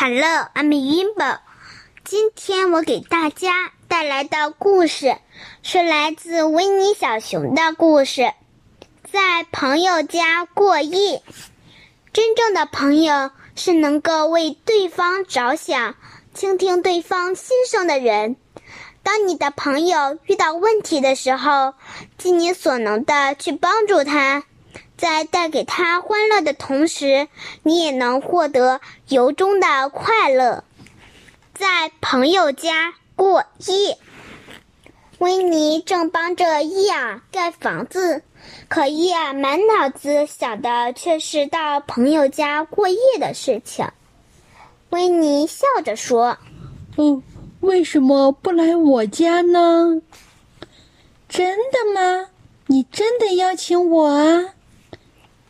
Hello，I'm Yimbo。今天我给大家带来的故事是来自维尼小熊的故事，在朋友家过夜。真正的朋友是能够为对方着想、倾听对方心声的人。当你的朋友遇到问题的时候，尽你所能的去帮助他。在带给他欢乐的同时，你也能获得由衷的快乐。在朋友家过夜，维尼正帮着伊尔盖房子，可伊尔满脑子想的却是到朋友家过夜的事情。维尼笑着说：“哦，为什么不来我家呢？真的吗？你真的邀请我啊？”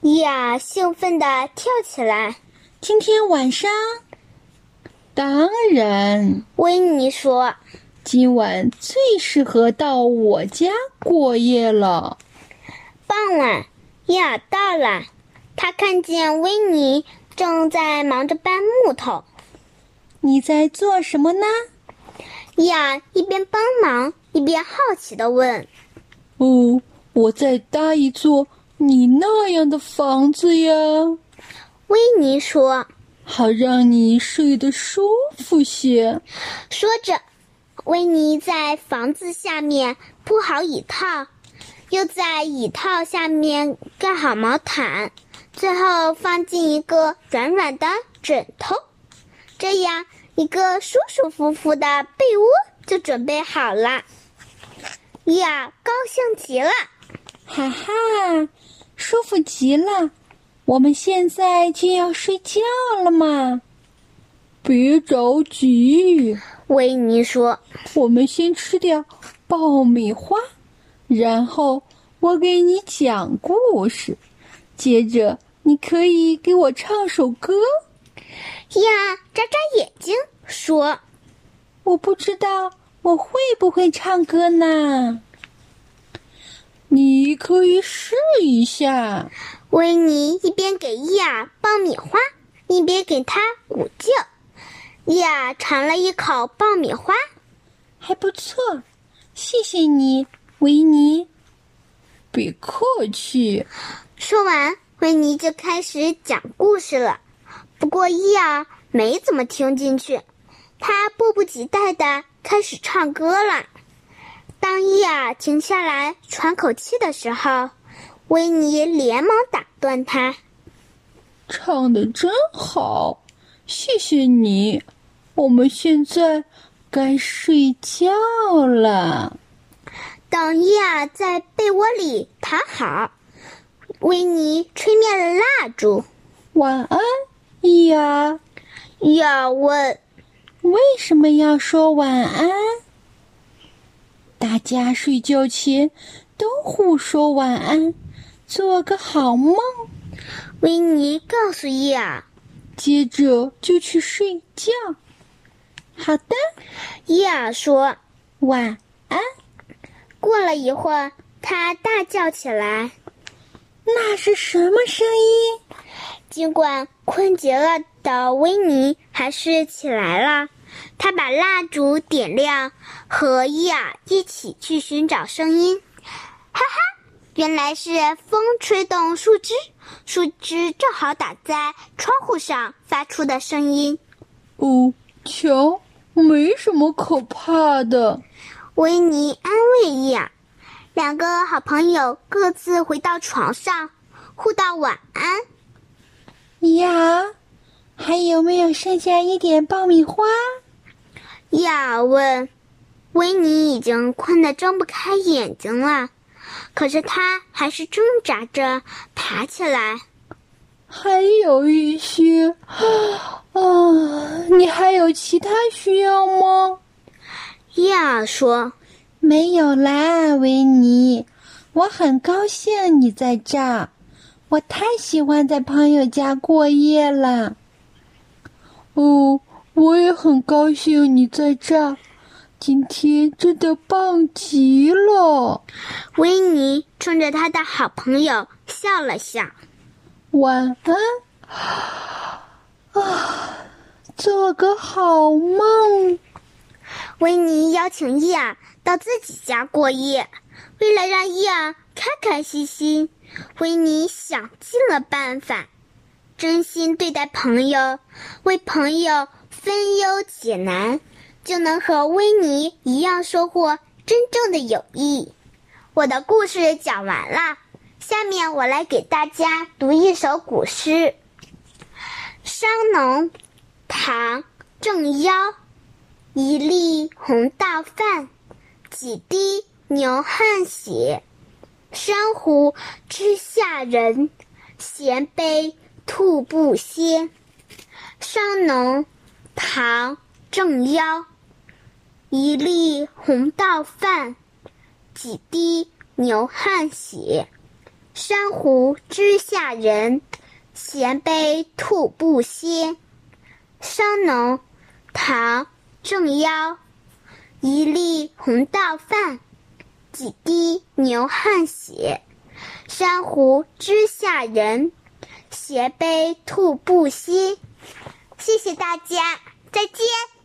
伊尔兴奋地跳起来。今天晚上，当然，维尼说：“今晚最适合到我家过夜了。”傍晚，伊尔到了，他看见维尼正在忙着搬木头。你在做什么呢？伊尔一边帮忙一边好奇地问：“哦，我在搭一座。”你那样的房子呀，维尼说：“好让你睡得舒服些。”说着，维尼在房子下面铺好椅套，又在椅套下面盖好毛毯，最后放进一个软软的枕头，这样一个舒舒服服的被窝就准备好了。呀，高兴极了！哈哈，舒服极了！我们现在就要睡觉了嘛。别着急，维尼说：“我们先吃点爆米花，然后我给你讲故事，接着你可以给我唱首歌。”呀，眨眨眼睛说：“我不知道我会不会唱歌呢。”你可以试一下。维尼一边给伊尔爆米花，一边给他鼓劲。伊尔尝了一口爆米花，还不错。谢谢你，维尼。别客气。说完，维尼就开始讲故事了。不过伊尔没怎么听进去，他迫不及待的开始唱歌了。当伊尔停下来喘口气的时候，维尼连忙打断他：“唱的真好，谢谢你。我们现在该睡觉了。”等伊尔在被窝里躺好，维尼吹灭了蜡烛。“晚安，伊尔。”伊尔问：“为什么要说晚安？”大家睡觉前都互说晚安，做个好梦。维尼告诉伊尔，接着就去睡觉。好的，伊尔说晚安。过了一会儿，他大叫起来：“那是什么声音？”尽管困极了的维尼还是起来了。他把蜡烛点亮，和伊尔一起去寻找声音。哈哈，原来是风吹动树枝，树枝正好打在窗户上发出的声音。哦，瞧，没什么可怕的。维尼安慰伊尔。两个好朋友各自回到床上，互道晚安。呀，还有没有剩下一点爆米花？伊尔问：“维尼已经困得睁不开眼睛了，可是他还是挣扎着爬起来。还有一些 啊，你还有其他需要吗？”伊尔说：“没有啦，维尼，我很高兴你在这儿，我太喜欢在朋友家过夜了。”哦。我也很高兴你在这儿，今天真的棒极了。维尼冲着他的好朋友笑了笑。晚安。啊，做个好梦。维尼邀请伊尔到自己家过夜，为了让伊尔开开心心，维尼想尽了办法，真心对待朋友，为朋友分忧解难，就能和维尼一样收获真正的友谊。我的故事讲完了，下面我来给大家读一首古诗《商农》，唐·郑繇。一粒红豆饭，几滴牛汗血。珊瑚之下人，衔杯吐不歇。商农，唐·郑繇。一粒红豆饭，几滴牛汗血。珊瑚之下人，衔杯吐不歇。商农，唐。正腰，一粒红豆饭，几滴牛汗血。珊瑚之下人，衔杯吐不歇。谢谢大家，再见。